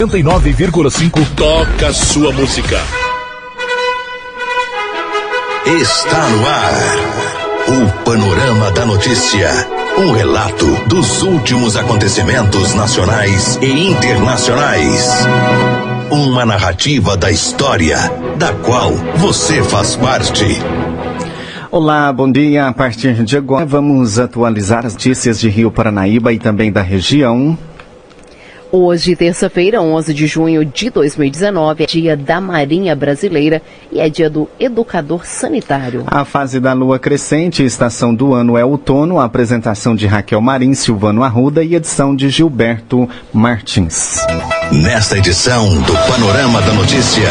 89,5 toca sua música. Está no ar. O Panorama da Notícia. Um relato dos últimos acontecimentos nacionais e internacionais. Uma narrativa da história, da qual você faz parte. Olá, bom dia. A partir de agora vamos atualizar as notícias de Rio Paranaíba e também da região. Hoje, terça-feira, 11 de junho de 2019, é dia da Marinha Brasileira e é dia do Educador Sanitário. A fase da lua crescente, estação do ano é outono, a apresentação de Raquel Marim, Silvano Arruda e edição de Gilberto Martins. Nesta edição do Panorama da Notícia,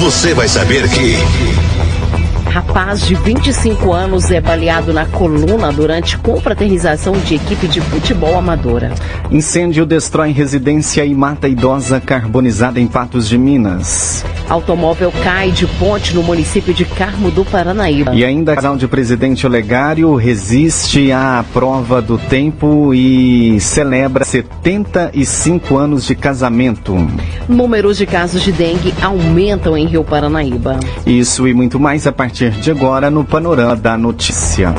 você vai saber que. Rapaz de 25 anos é baleado na coluna durante confraternização de equipe de futebol amadora. Incêndio destrói residência e mata idosa carbonizada em Patos de Minas. Automóvel cai de ponte no município de Carmo do Paranaíba. E ainda casal de presidente Olegário resiste à prova do tempo e celebra 75 anos de casamento. Números de casos de dengue aumentam em Rio Paranaíba. Isso e muito mais a partir de agora no Panorama da Notícia.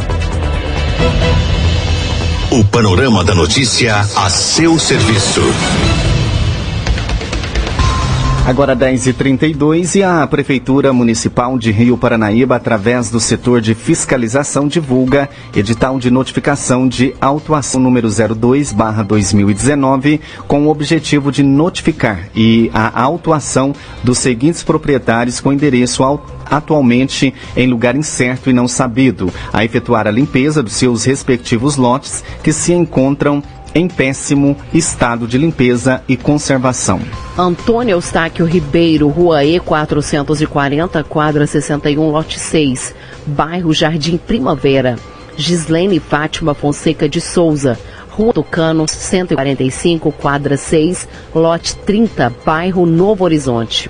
O Panorama da Notícia a seu serviço. Agora 10h32 e a Prefeitura Municipal de Rio Paranaíba, através do setor de fiscalização, divulga edital de notificação de autuação número 02-2019, com o objetivo de notificar e a autuação dos seguintes proprietários com endereço atualmente em lugar incerto e não sabido, a efetuar a limpeza dos seus respectivos lotes que se encontram em péssimo estado de limpeza e conservação. Antônio Eustáquio Ribeiro, Rua E 440, quadra 61, lote 6, bairro Jardim Primavera. Gislene Fátima Fonseca de Souza, Rua Tucano 145, quadra 6, lote 30, bairro Novo Horizonte.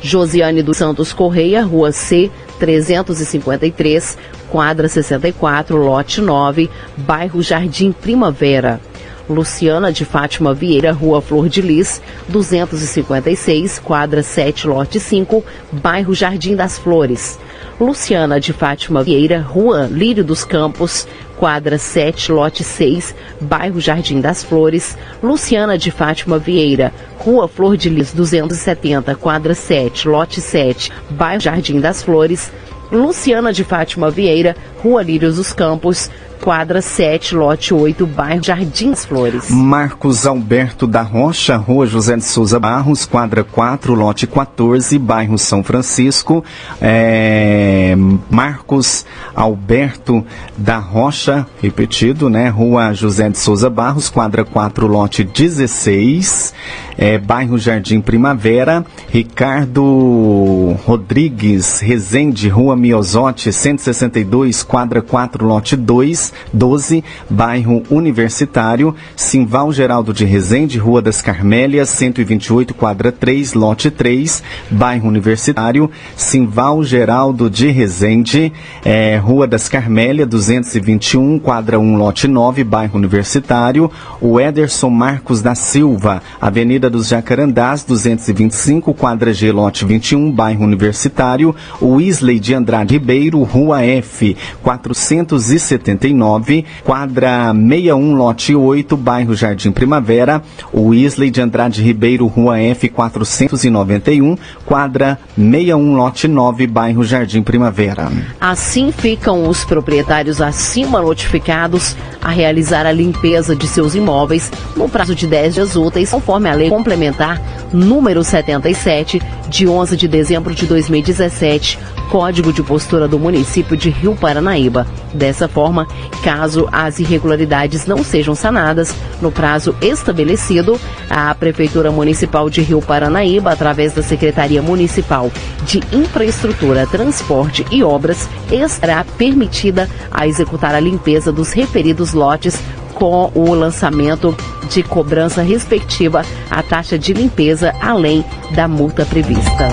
Josiane dos Santos Correia, Rua C 353, quadra 64, lote 9, bairro Jardim Primavera. Luciana de Fátima Vieira, Rua Flor de Lis, 256, quadra 7, lote 5, bairro Jardim das Flores. Luciana de Fátima Vieira, Rua Lírio dos Campos, quadra 7, lote 6, bairro Jardim das Flores. Luciana de Fátima Vieira, Rua Flor de Lis, 270, quadra 7, lote 7, bairro Jardim das Flores. Luciana de Fátima Vieira, Rua Lírios dos Campos, quadra 7, lote 8, bairro Jardins Flores. Marcos Alberto da Rocha, Rua José de Souza Barros, quadra 4, lote 14, bairro São Francisco. É, Marcos Alberto da Rocha, repetido, né? Rua José de Souza Barros, quadra 4, lote 16, é, bairro Jardim Primavera. Ricardo Rodrigues Rezende, Rua Miosote, 162, quadra 4, lote 2, 12, bairro Universitário, Simval Geraldo de Rezende, Rua das Carmélias, 128, quadra 3, lote 3, bairro Universitário, Simval Geraldo de Rezende, é, Rua das Carmélias, 221, quadra 1, lote 9, bairro Universitário, o Ederson Marcos da Silva, Avenida dos Jacarandás, 225, quadra G, lote 21, bairro Universitário, o Isley de Andrade Ribeiro, Rua F, 479, quadra 61, lote 8, bairro Jardim Primavera, o Isley de Andrade Ribeiro, Rua F, 491, quadra 61, lote 9, bairro Jardim Primavera. Assim ficam os proprietários acima notificados a realizar a limpeza de seus imóveis no prazo de 10 dias úteis, conforme a lei complementar número 77, de 11 de dezembro de 2017, Código de Postura do município de Rio Paranaíba. Dessa forma, caso as irregularidades não sejam sanadas no prazo estabelecido, a Prefeitura Municipal de Rio Paranaíba, através da Secretaria Municipal de Infraestrutura, Transporte e Obras, estará permitida a executar a limpeza dos referidos lotes com o lançamento de cobrança respectiva à taxa de limpeza, além da multa prevista.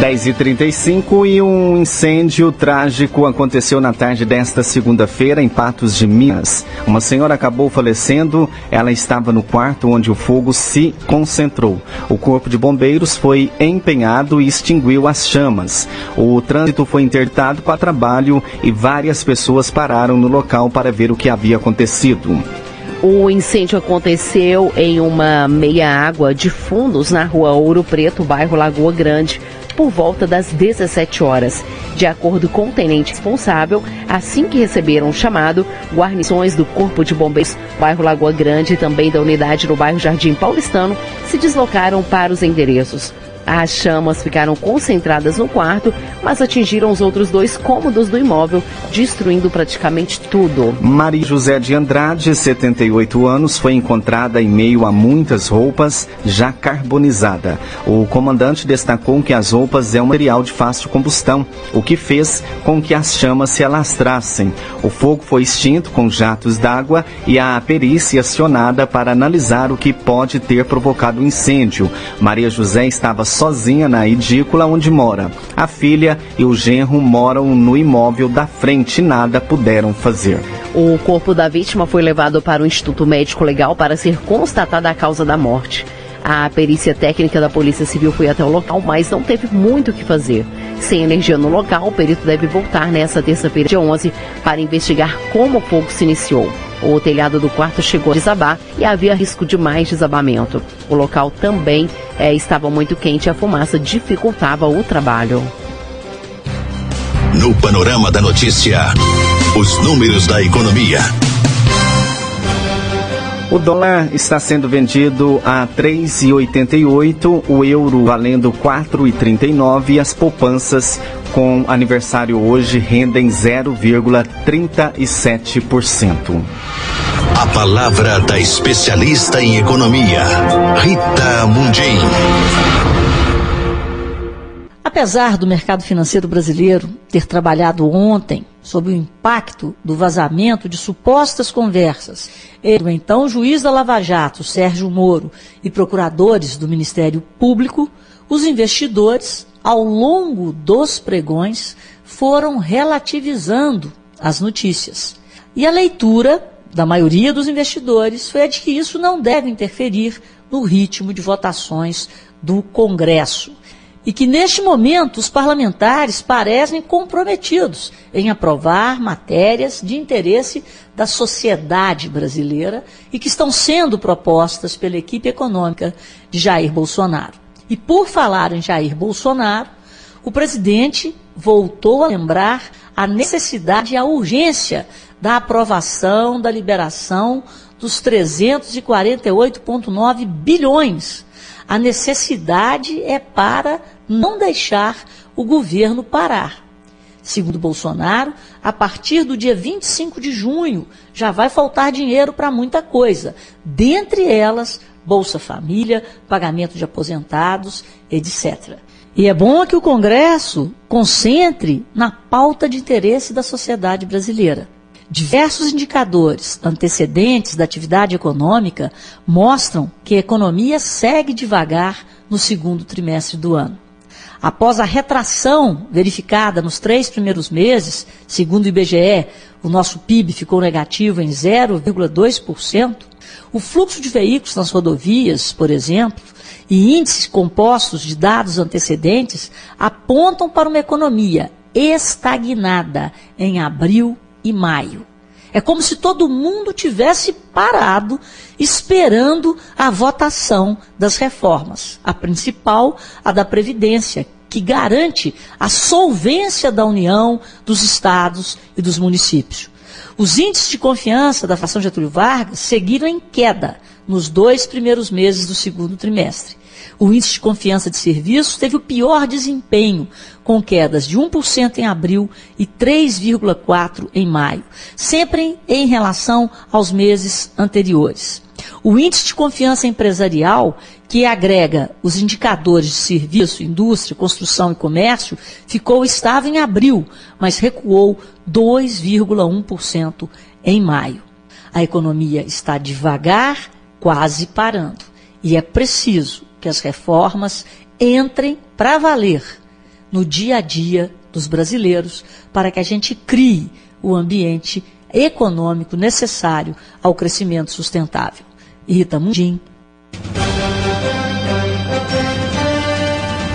10h35 e um incêndio trágico aconteceu na tarde desta segunda-feira em Patos de Minas. Uma senhora acabou falecendo, ela estava no quarto onde o fogo se concentrou. O corpo de bombeiros foi empenhado e extinguiu as chamas. O trânsito foi interditado para trabalho e várias pessoas pararam no local para ver o que havia acontecido. O incêndio aconteceu em uma meia-água de fundos na rua Ouro Preto, bairro Lagoa Grande por volta das 17 horas. De acordo com o tenente responsável, assim que receberam o chamado, guarnições do Corpo de Bombeiros, bairro Lagoa Grande e também da unidade no bairro Jardim Paulistano se deslocaram para os endereços. As chamas ficaram concentradas no quarto, mas atingiram os outros dois cômodos do imóvel, destruindo praticamente tudo. Maria José de Andrade, 78 anos, foi encontrada em meio a muitas roupas já carbonizada. O comandante destacou que as roupas é um material de fácil combustão, o que fez com que as chamas se alastrassem. O fogo foi extinto com jatos d'água e a perícia acionada para analisar o que pode ter provocado o incêndio. Maria José estava sozinha na edícula onde mora. A filha e o genro moram no imóvel da frente e nada puderam fazer. O corpo da vítima foi levado para o Instituto Médico Legal para ser constatada a causa da morte. A perícia técnica da Polícia Civil foi até o local, mas não teve muito o que fazer. Sem energia no local, o perito deve voltar nesta terça-feira, dia 11, para investigar como o fogo se iniciou. O telhado do quarto chegou a desabar e havia risco de mais desabamento. O local também é, estava muito quente e a fumaça dificultava o trabalho. No panorama da notícia, os números da economia. O dólar está sendo vendido a 3,88, o euro valendo 4,39 e as poupanças com aniversário hoje rendem 0,37%. A palavra da especialista em economia, Rita Mundim. Apesar do mercado financeiro brasileiro ter trabalhado ontem sobre o impacto do vazamento de supostas conversas entre o então juiz da Lava Jato, Sérgio Moro, e procuradores do Ministério Público, os investidores, ao longo dos pregões, foram relativizando as notícias. E a leitura da maioria dos investidores foi a de que isso não deve interferir no ritmo de votações do Congresso. E que neste momento os parlamentares parecem comprometidos em aprovar matérias de interesse da sociedade brasileira e que estão sendo propostas pela equipe econômica de Jair Bolsonaro. E por falar em Jair Bolsonaro, o presidente voltou a lembrar a necessidade e a urgência da aprovação da liberação dos 348,9 bilhões. A necessidade é para não deixar o governo parar. Segundo Bolsonaro, a partir do dia 25 de junho já vai faltar dinheiro para muita coisa, dentre elas Bolsa Família, pagamento de aposentados, etc. E é bom que o Congresso concentre na pauta de interesse da sociedade brasileira. Diversos indicadores antecedentes da atividade econômica mostram que a economia segue devagar no segundo trimestre do ano. Após a retração verificada nos três primeiros meses, segundo o IBGE, o nosso PIB ficou negativo em 0,2%. O fluxo de veículos nas rodovias, por exemplo, e índices compostos de dados antecedentes apontam para uma economia estagnada em abril e maio. É como se todo mundo tivesse parado esperando a votação das reformas. A principal, a da Previdência, que garante a solvência da União, dos estados e dos municípios. Os índices de confiança da fração Getúlio Vargas seguiram em queda nos dois primeiros meses do segundo trimestre. O índice de confiança de serviços teve o pior desempenho, com quedas de 1% em abril e 3,4% em maio, sempre em relação aos meses anteriores. O índice de confiança empresarial, que agrega os indicadores de serviço, indústria, construção e comércio, ficou estável em abril, mas recuou 2,1% em maio. A economia está devagar, quase parando. E é preciso que as reformas entrem para valer. no dia a dia dos brasileiros para que a gente crie o ambiente econômico necessário ao crescimento sustentável. Rita Mundim.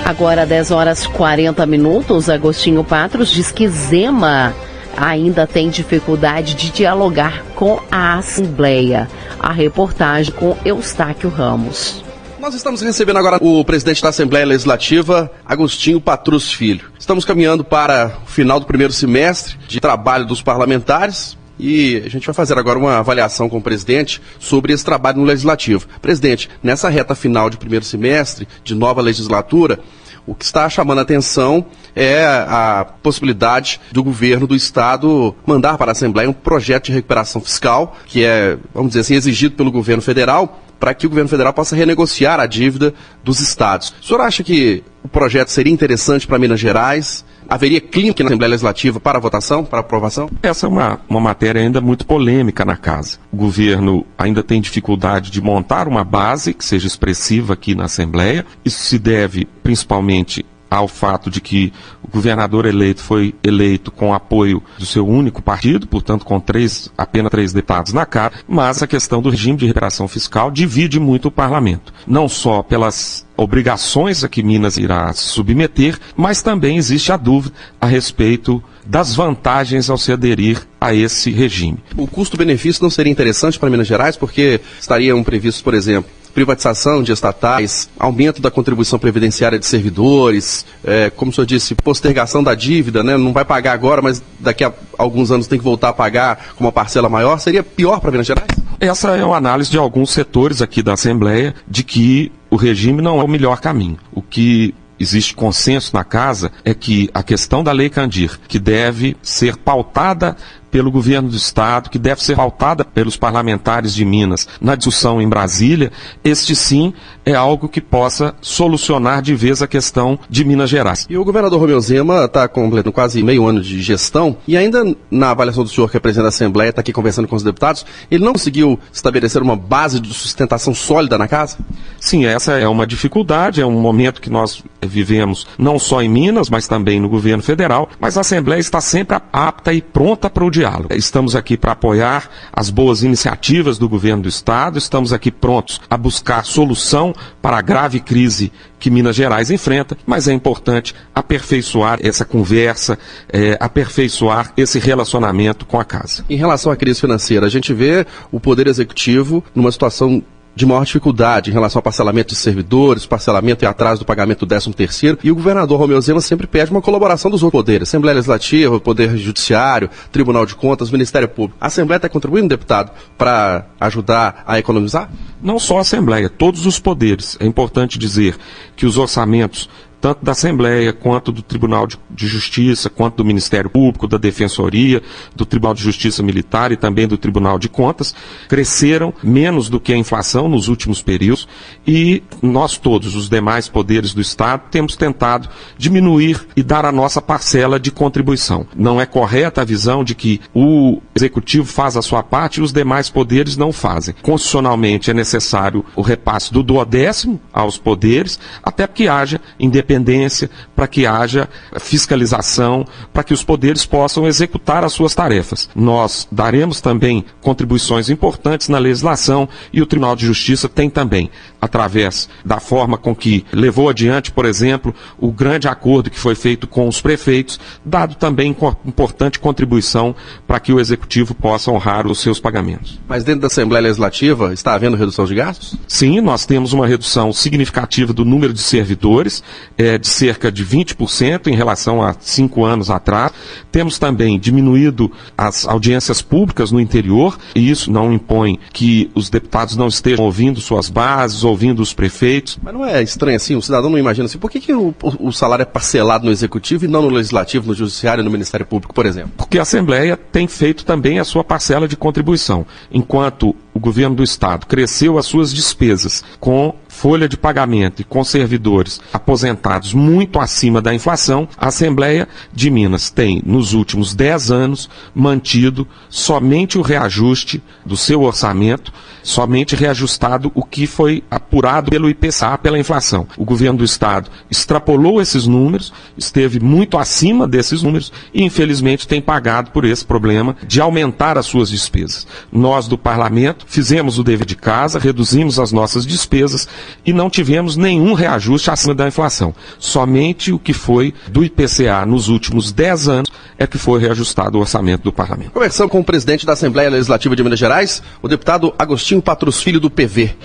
Agora 10 horas 40 minutos, Agostinho Patros diz que Zema ainda tem dificuldade de dialogar com a Assembleia. A reportagem com Eustáquio Ramos. Nós estamos recebendo agora o presidente da Assembleia Legislativa, Agostinho Patrus Filho. Estamos caminhando para o final do primeiro semestre de trabalho dos parlamentares. E a gente vai fazer agora uma avaliação com o presidente sobre esse trabalho no Legislativo. Presidente, nessa reta final de primeiro semestre, de nova legislatura, o que está chamando a atenção é a possibilidade do governo do Estado mandar para a Assembleia um projeto de recuperação fiscal, que é, vamos dizer assim, exigido pelo governo federal, para que o governo federal possa renegociar a dívida dos estados. O senhor acha que o projeto seria interessante para Minas Gerais? Haveria clima na Assembleia Legislativa para votação, para aprovação? Essa é uma, uma matéria ainda muito polêmica na casa. O governo ainda tem dificuldade de montar uma base que seja expressiva aqui na Assembleia. Isso se deve principalmente ao fato de que o governador eleito foi eleito com apoio do seu único partido, portanto com três, apenas três deputados na cara, mas a questão do regime de recuperação fiscal divide muito o parlamento. Não só pelas obrigações a que Minas irá se submeter, mas também existe a dúvida a respeito das vantagens ao se aderir a esse regime. O custo-benefício não seria interessante para Minas Gerais, porque estariam previstos, por exemplo, privatização de estatais, aumento da contribuição previdenciária de servidores, é, como o senhor disse, postergação da dívida, né? não vai pagar agora, mas daqui a alguns anos tem que voltar a pagar com uma parcela maior, seria pior para Minas Gerais? Essa é uma análise de alguns setores aqui da Assembleia de que o regime não é o melhor caminho. O que existe consenso na casa é que a questão da Lei Candir, que deve ser pautada pelo governo do Estado, que deve ser pautada pelos parlamentares de Minas na discussão em Brasília, este sim é algo que possa solucionar de vez a questão de Minas Gerais. E o governador Romeu Zema está completando quase meio ano de gestão e ainda na avaliação do senhor, que é presidente da Assembleia, está aqui conversando com os deputados, ele não conseguiu estabelecer uma base de sustentação sólida na casa? Sim, essa é uma dificuldade, é um momento que nós vivemos não só em Minas, mas também no governo federal, mas a Assembleia está sempre apta e pronta para o diálogo diálogo. Estamos aqui para apoiar as boas iniciativas do governo do Estado, estamos aqui prontos a buscar solução para a grave crise que Minas Gerais enfrenta, mas é importante aperfeiçoar essa conversa, é, aperfeiçoar esse relacionamento com a casa. Em relação à crise financeira, a gente vê o Poder Executivo numa situação de maior dificuldade em relação ao parcelamento de servidores, parcelamento e atraso do pagamento do 13 terceiro, e o governador Romeu Zema sempre pede uma colaboração dos outros poderes, Assembleia Legislativa, Poder Judiciário, Tribunal de Contas, Ministério Público. A Assembleia está contribuindo, deputado, para ajudar a economizar? Não só a Assembleia, todos os poderes. É importante dizer que os orçamentos tanto da Assembleia, quanto do Tribunal de, Justiça, quanto do Ministério Público, da Defensoria, do Tribunal de Justiça Militar e também do Tribunal de Contas, cresceram menos do que a inflação nos últimos períodos e nós todos, os demais poderes do Estado, temos tentado diminuir e dar a nossa parcela de contribuição. Não é correta a visão de que o Executivo faz a sua parte e os demais poderes não fazem. Constitucionalmente é necessário o repasse do duodécimo aos poderes, até que haja independência independência, para que haja fiscalização, para que os poderes possam executar as suas tarefas. Nós daremos também contribuições importantes na legislação e o Tribunal de Justiça tem também, através da forma com que levou adiante, por exemplo, o grande acordo que foi feito com os prefeitos, dado também importante contribuição para que o Executivo possa honrar os seus pagamentos. Mas dentro da Assembleia Legislativa está havendo redução de gastos? Sim, nós temos uma redução significativa do número de servidores é, de cerca de 20% em relação a cinco anos atrás. Temos também diminuído as audiências públicas no interior, e isso não impõe que os deputados não estejam ouvindo suas bases, ouvindo os prefeitos. Mas não é estranho assim? O cidadão não imagina assim, por que, que o, o salário é parcelado no Executivo e não no Legislativo, no Judiciário e no Ministério Público, por exemplo? Porque a Assembleia tem feito também a sua parcela de contribuição. Enquanto o governo do estado cresceu as suas despesas com folha de pagamento e com servidores aposentados muito acima da inflação, a Assembleia de Minas tem, nos últimos 10 anos, mantido somente o reajuste do seu orçamento, somente reajustado o que foi apurado pelo IPCA, pela inflação. O governo do Estado extrapolou esses números, esteve muito acima desses números e, infelizmente, tem pagado por esse problema de aumentar as suas despesas. Nós, do Parlamento, fizemos o dever de casa, reduzimos as nossas despesas e não tivemos nenhum reajuste acima da inflação. Somente o que foi do IPCA nos últimos 10 anos é que foi reajustado o orçamento do parlamento. Conversando com o presidente da Assembleia Legislativa de Minas Gerais, o deputado Agostinho Patrus Filho do PV.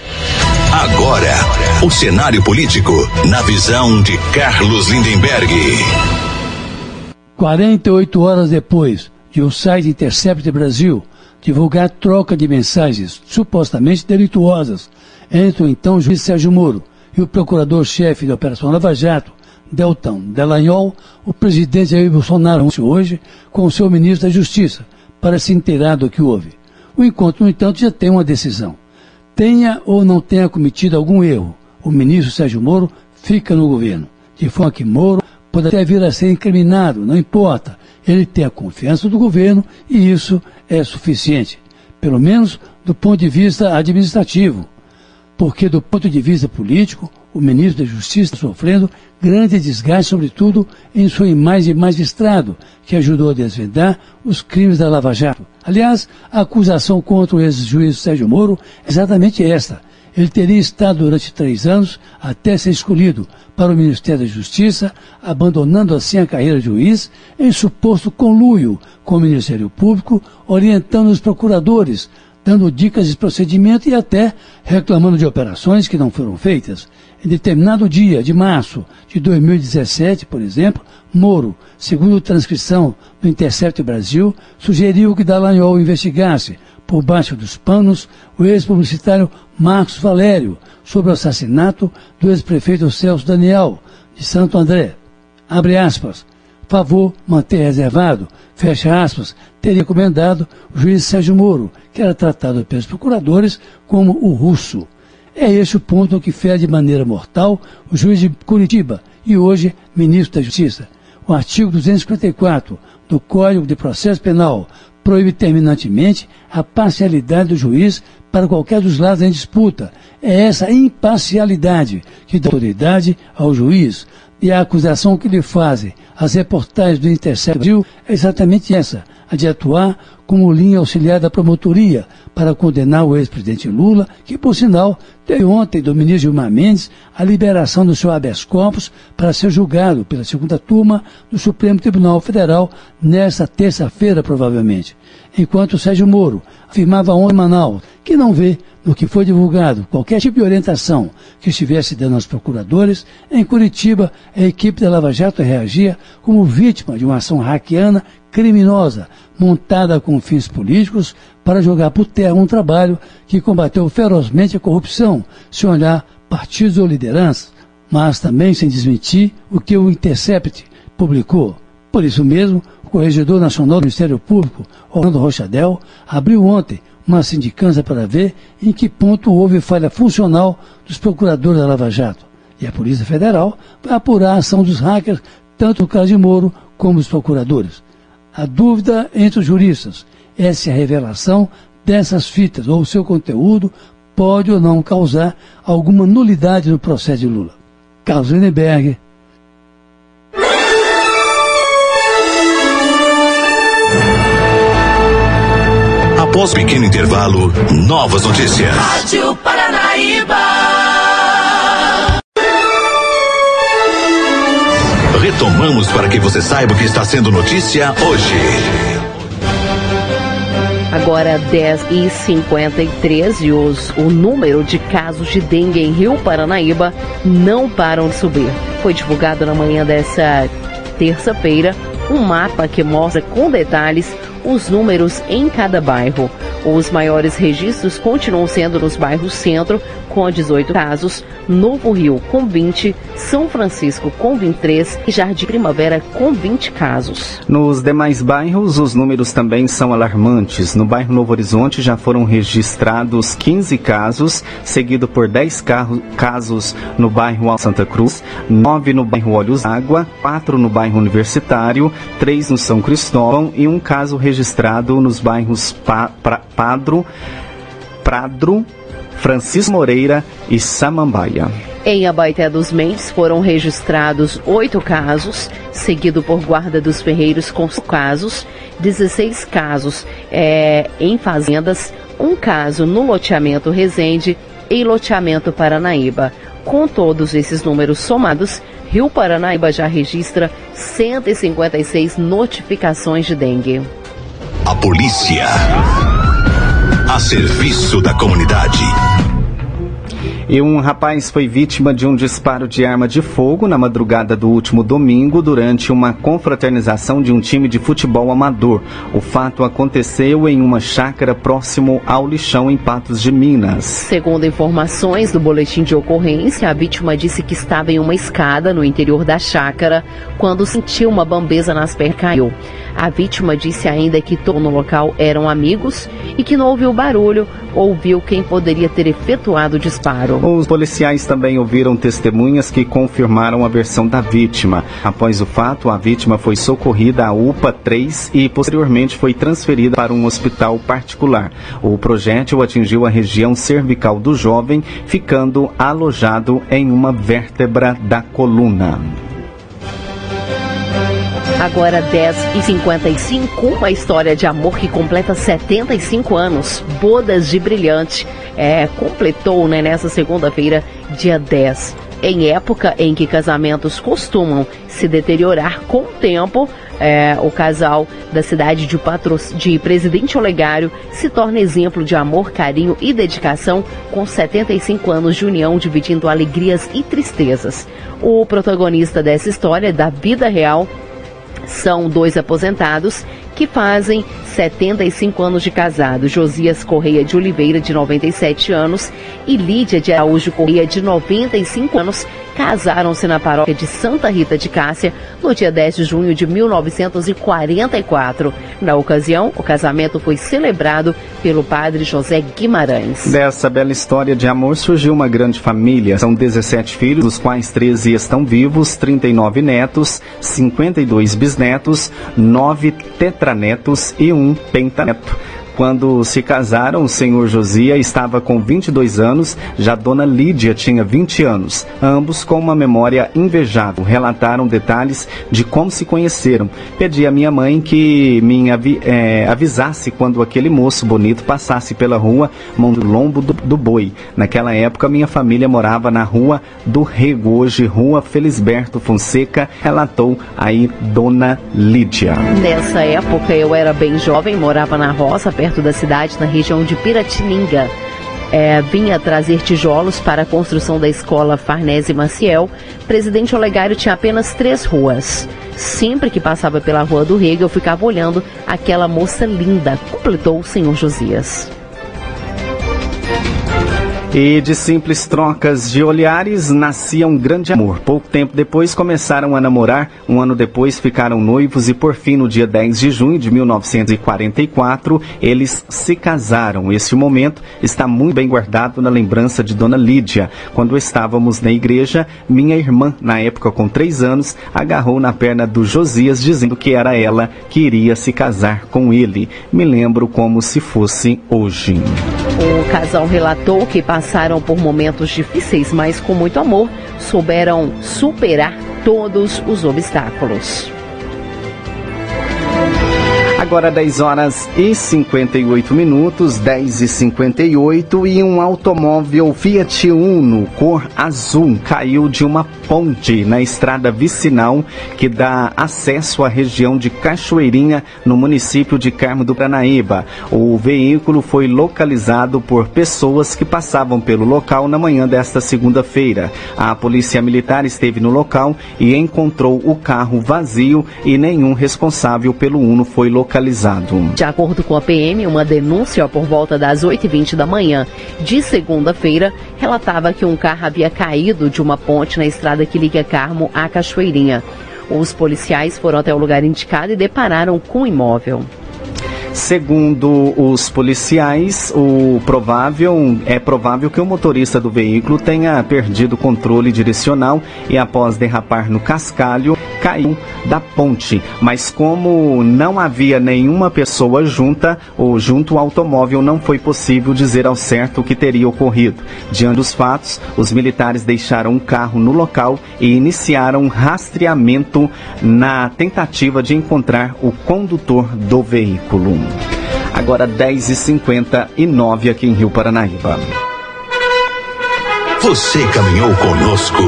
Agora, o cenário político na visão de Carlos Lindenberg. 48 horas depois de o site Intercept Brasil divulgar troca de mensagens supostamente delituosas entre o então juiz Sérgio Moro e o procurador-chefe da Operação Lava Jato, Deltão Delanhol, o presidente Jair Bolsonaro hoje com o seu ministro da Justiça para se inteirar do que houve. O encontro, no entanto, já tem uma decisão. Tenha ou não tenha cometido algum erro, o ministro Sérgio Moro fica no governo. De forma que Moro pode até vir a ser incriminado, não importa. Ele tem a confiança do governo e isso é suficiente. Pelo menos do ponto de vista administrativo porque do ponto de vista político, o ministro da Justiça está sofrendo grande desgaste, sobretudo em sua imagem de magistrado, que ajudou a desvendar os crimes da Lava Jato. Aliás, a acusação contra o ex-juiz Sérgio Moro é exatamente esta. Ele teria estado durante três anos até ser escolhido para o Ministério da Justiça, abandonando assim a carreira de juiz em suposto conluio com o Ministério Público, orientando os procuradores dando dicas de procedimento e até reclamando de operações que não foram feitas. Em determinado dia de março de 2017, por exemplo, Moro, segundo transcrição do Intercept Brasil, sugeriu que Dallagnol investigasse, por baixo dos panos, o ex-publicitário Marcos Valério sobre o assassinato do ex-prefeito Celso Daniel, de Santo André. Abre aspas favor manter reservado, fecha aspas, teria recomendado o juiz Sérgio Moro, que era tratado pelos procuradores como o russo. É este o ponto que fere de maneira mortal o juiz de Curitiba e hoje ministro da Justiça. O artigo 254 do Código de Processo Penal proíbe terminantemente a parcialidade do juiz para qualquer dos lados em disputa. É essa imparcialidade que dá autoridade ao juiz, e a acusação que lhe fazem as reportagens do Intercept Brasil é exatamente essa, a de atuar como linha auxiliar da promotoria para condenar o ex-presidente Lula, que, por sinal, teve ontem do ministro Gilmar Mendes a liberação do seu habeas corpus para ser julgado pela segunda turma do Supremo Tribunal Federal nesta terça-feira, provavelmente. Enquanto Sérgio Moro afirmava ontem em Manaus que não vê no que foi divulgado qualquer tipo de orientação que estivesse dando aos procuradores, em Curitiba a equipe da Lava Jato reagia como vítima de uma ação hackeana criminosa, montada com fins políticos para jogar por terra um trabalho que combateu ferozmente a corrupção, sem olhar partidos ou lideranças, mas também sem desmentir o que o Intercept publicou. Por isso mesmo, o Corregedor Nacional do Ministério Público, Orlando Rochadel, abriu ontem uma sindicância para ver em que ponto houve falha funcional dos procuradores da Lava Jato. E a Polícia Federal vai apurar a ação dos hackers, tanto no caso de Moro como dos procuradores. A dúvida entre os juristas é se a revelação dessas fitas ou seu conteúdo pode ou não causar alguma nulidade no processo de Lula. Carlos Lindenberg. Após pequeno intervalo, novas notícias. Rádio Paranaíba. Retomamos para que você saiba o que está sendo notícia hoje. Agora 10 e 53 e os, o número de casos de dengue em Rio Paranaíba não param de subir. Foi divulgado na manhã dessa terça-feira um mapa que mostra com detalhes os números em cada bairro. Os maiores registros continuam sendo nos bairros Centro, com 18 casos, Novo Rio, com 20, São Francisco, com 23 e Jardim Primavera, com 20 casos. Nos demais bairros, os números também são alarmantes. No bairro Novo Horizonte já foram registrados 15 casos, seguido por 10 casos no bairro Santa Cruz, 9 no bairro Olhos Água, 4 no bairro Universitário, 3 no São Cristóvão e um caso registrado nos bairros pa pra Padro, Pradro, Francisco Moreira e Samambaia. Em Abaité dos Mendes foram registrados oito casos, seguido por Guarda dos Ferreiros com casos, 16 casos é, em fazendas, um caso no loteamento Resende e loteamento Paranaíba. Com todos esses números somados, Rio Paranaíba já registra 156 notificações de dengue. A polícia a serviço da comunidade. E um rapaz foi vítima de um disparo de arma de fogo na madrugada do último domingo durante uma confraternização de um time de futebol amador. O fato aconteceu em uma chácara próximo ao lixão em Patos de Minas. Segundo informações do boletim de ocorrência, a vítima disse que estava em uma escada no interior da chácara quando sentiu uma bambeza nas pernas caiu. A vítima disse ainda que todos no local eram amigos e que não ouviu barulho, ouviu quem poderia ter efetuado o disparo. Os policiais também ouviram testemunhas que confirmaram a versão da vítima. Após o fato, a vítima foi socorrida à UPA 3 e posteriormente foi transferida para um hospital particular. O projétil atingiu a região cervical do jovem, ficando alojado em uma vértebra da coluna. Agora 10 e 55 uma história de amor que completa 75 anos. Bodas de Brilhante é, completou né, nessa segunda-feira, dia 10. Em época em que casamentos costumam se deteriorar com o tempo, é, o casal da cidade de, Patro... de Presidente Olegário se torna exemplo de amor, carinho e dedicação com 75 anos de união, dividindo alegrias e tristezas. O protagonista dessa história da vida real são dois aposentados que fazem 75 anos de casado. Josias Correia de Oliveira, de 97 anos, e Lídia de Araújo Correia, de 95 anos, casaram-se na paróquia de Santa Rita de Cássia no dia 10 de junho de 1944. Na ocasião, o casamento foi celebrado pelo padre José Guimarães. Dessa bela história de amor surgiu uma grande família. São 17 filhos, dos quais 13 estão vivos, 39 netos, 52 bisnetos, 9 tetranetos e um pentaneto. Quando se casaram, o senhor Josia estava com 22 anos, já dona Lídia tinha 20 anos. Ambos com uma memória invejável. Relataram detalhes de como se conheceram. Pedi à minha mãe que me avi é, avisasse quando aquele moço bonito passasse pela rua Monte Lombo do, do Boi. Naquela época, minha família morava na rua do Rego, hoje Rua Felisberto Fonseca, relatou aí dona Lídia. Nessa época eu era bem jovem, morava na roça, perto perto da cidade, na região de Piratininga. É, vinha trazer tijolos para a construção da escola Farnese Maciel. Presidente Olegário tinha apenas três ruas. Sempre que passava pela Rua do Rego, eu ficava olhando aquela moça linda, completou o senhor Josias. E de simples trocas de olhares nascia um grande amor. Pouco tempo depois começaram a namorar, um ano depois ficaram noivos e por fim, no dia 10 de junho de 1944, eles se casaram. Esse momento está muito bem guardado na lembrança de Dona Lídia. Quando estávamos na igreja, minha irmã, na época com três anos, agarrou na perna do Josias dizendo que era ela que iria se casar com ele. Me lembro como se fosse hoje. O casal relatou que passaram por momentos difíceis, mas com muito amor souberam superar todos os obstáculos. Agora 10 horas e 58 minutos, 10 e 58 e um automóvel Fiat Uno cor azul caiu de uma ponte na estrada vicinal que dá acesso à região de Cachoeirinha, no município de Carmo do Paranaíba. O veículo foi localizado por pessoas que passavam pelo local na manhã desta segunda-feira. A polícia militar esteve no local e encontrou o carro vazio e nenhum responsável pelo Uno foi localizado localizado. De acordo com a PM, uma denúncia por volta das 8h20 da manhã de segunda-feira relatava que um carro havia caído de uma ponte na estrada que liga Carmo à Cachoeirinha. Os policiais foram até o lugar indicado e depararam com o imóvel. Segundo os policiais, o provável é provável que o motorista do veículo tenha perdido o controle direcional e após derrapar no cascalho caiu da ponte. Mas como não havia nenhuma pessoa junta ou junto ao automóvel, não foi possível dizer ao certo o que teria ocorrido. Diante dos fatos, os militares deixaram o carro no local e iniciaram rastreamento na tentativa de encontrar o condutor do veículo. Agora 10h59 aqui em Rio Paranaíba. Você caminhou conosco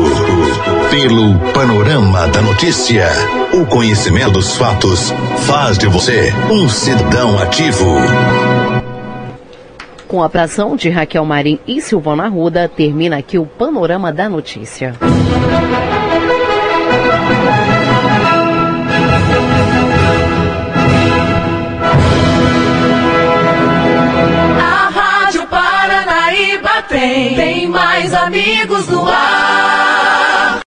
pelo panorama da notícia. O conhecimento dos fatos faz de você um cidadão ativo. Com a atração de Raquel Marim e Silvana Ruda, termina aqui o panorama da notícia. tem, tem mais amigos no ar.